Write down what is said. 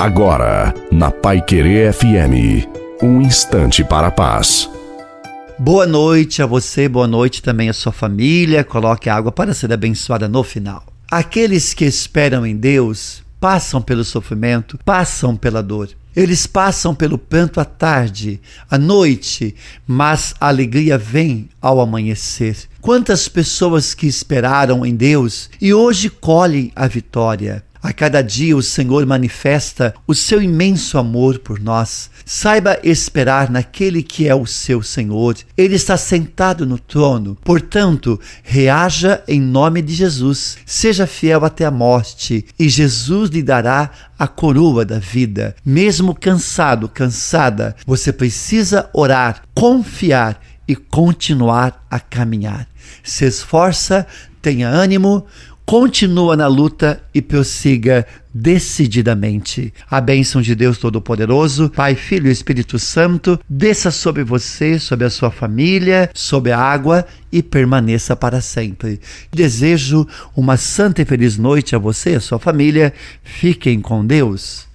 Agora, na Pai Querer FM, um instante para a paz. Boa noite a você, boa noite também à sua família. Coloque a água para ser abençoada no final. Aqueles que esperam em Deus passam pelo sofrimento, passam pela dor. Eles passam pelo pranto à tarde, à noite, mas a alegria vem ao amanhecer. Quantas pessoas que esperaram em Deus e hoje colhem a vitória. A cada dia o Senhor manifesta o seu imenso amor por nós. Saiba esperar naquele que é o seu Senhor. Ele está sentado no trono. Portanto, reaja em nome de Jesus. Seja fiel até a morte e Jesus lhe dará a coroa da vida. Mesmo cansado, cansada, você precisa orar, confiar e continuar a caminhar. Se esforça, tenha ânimo, continua na luta e prossiga decididamente. A bênção de Deus Todo-Poderoso, Pai, Filho e Espírito Santo, desça sobre você, sobre a sua família, sobre a água e permaneça para sempre. Desejo uma santa e feliz noite a você e a sua família. Fiquem com Deus.